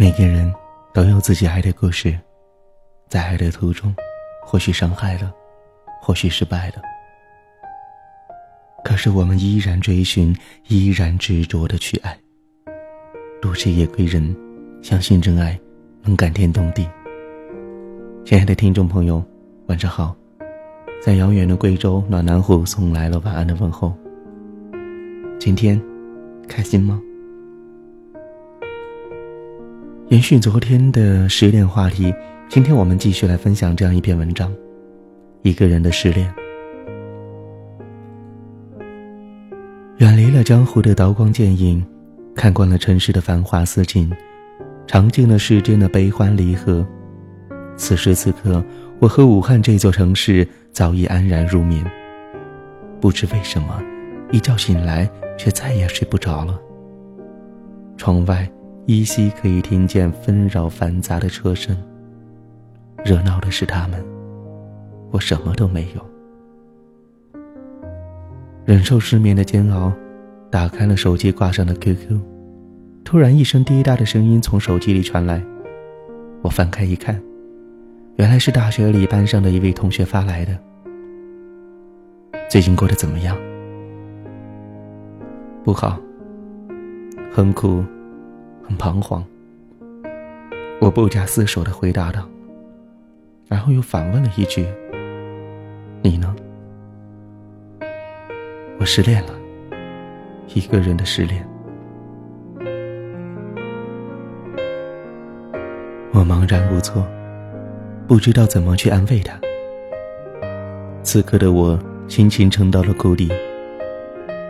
每个人都有自己爱的故事，在爱的途中，或许伤害了，或许失败了。可是我们依然追寻，依然执着的去爱。路是夜归人，相信真爱能感天动地。亲爱的听众朋友，晚上好，在遥远的贵州暖南湖送来了晚安的问候。今天开心吗？延续昨天的失恋话题，今天我们继续来分享这样一篇文章：一个人的失恋。远离了江湖的刀光剑影，看惯了尘世的繁华似锦，尝尽了世间的悲欢离合。此时此刻，我和武汉这座城市早已安然入眠。不知为什么，一觉醒来却再也睡不着了。窗外。依稀可以听见纷扰繁杂的车声。热闹的是他们，我什么都没有。忍受失眠的煎熬，打开了手机挂上的 QQ，突然一声滴答的声音从手机里传来。我翻开一看，原来是大学里班上的一位同学发来的。最近过得怎么样？不好，很苦。很彷徨，我不假思索的回答道，然后又反问了一句：“你呢？”我失恋了，一个人的失恋。我茫然无措，不知道怎么去安慰他。此刻的我心情沉到了谷底，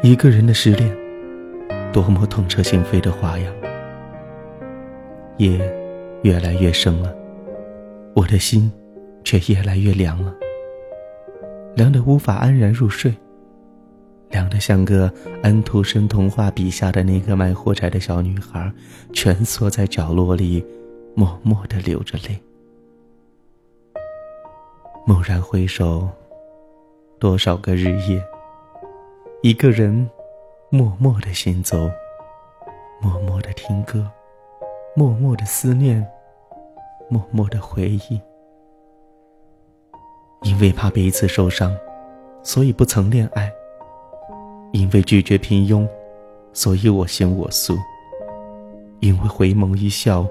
一个人的失恋，多么痛彻心扉的话呀！夜越来越深了，我的心却越来越凉了，凉得无法安然入睡，凉得像个安徒生童话笔下的那个卖火柴的小女孩，蜷缩在角落里，默默的流着泪。蓦然回首，多少个日夜，一个人默默的行走，默默的听歌。默默的思念，默默的回忆。因为怕彼此受伤，所以不曾恋爱；因为拒绝平庸，所以我行我素；因为回眸一笑，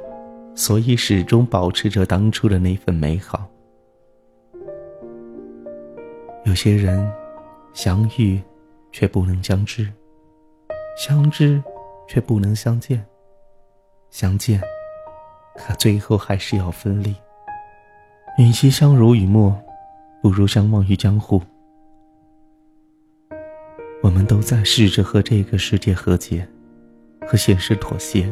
所以始终保持着当初的那份美好。有些人相遇，却不能相知；相知，却不能相见。相见，可最后还是要分离。与其相濡以沫，不如相忘于江湖。我们都在试着和这个世界和解，和现实妥协。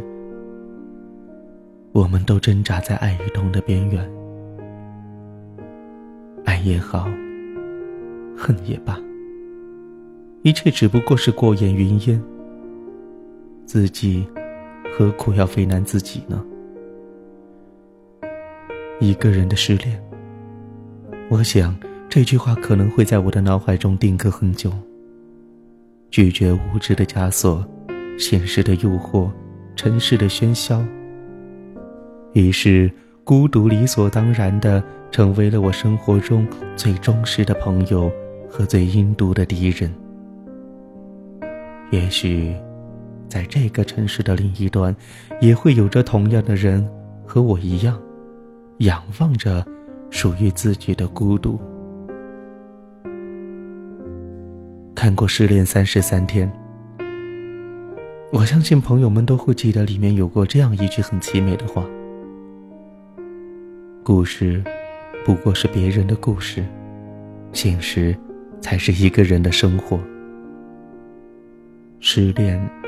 我们都挣扎在爱与痛的边缘。爱也好，恨也罢，一切只不过是过眼云烟。自己。何苦要为难自己呢？一个人的失恋，我想这句话可能会在我的脑海中定格很久。拒绝无知的枷锁，现实的诱惑，尘世的喧嚣。于是，孤独理所当然的成为了我生活中最忠实的朋友和最阴毒的敌人。也许。在这个城市的另一端，也会有着同样的人和我一样，仰望着属于自己的孤独。看过《失恋三十三天》，我相信朋友们都会记得里面有过这样一句很凄美的话：“故事不过是别人的故事，现实才是一个人的生活。”失恋。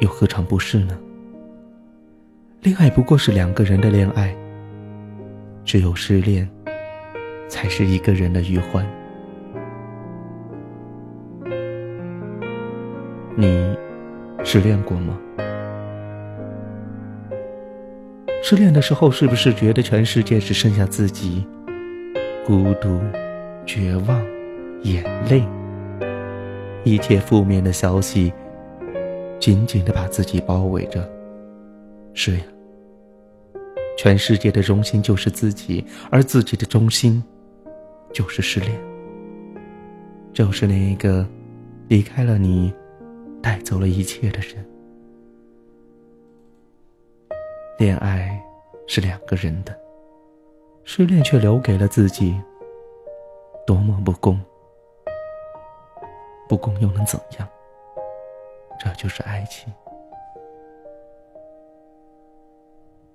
又何尝不是呢？恋爱不过是两个人的恋爱，只有失恋，才是一个人的余欢。你失恋过吗？失恋的时候，是不是觉得全世界只剩下自己？孤独、绝望、眼泪，一切负面的消息。紧紧的把自己包围着，是呀，全世界的中心就是自己，而自己的中心，就是失恋。就是那一个，离开了你，带走了一切的人。恋爱是两个人的，失恋却留给了自己，多么不公！不公又能怎样？这就是爱情。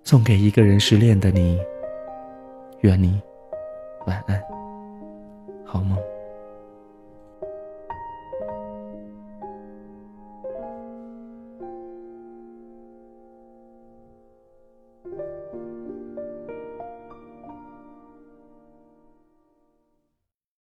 送给一个人失恋的你，愿你晚安，好梦。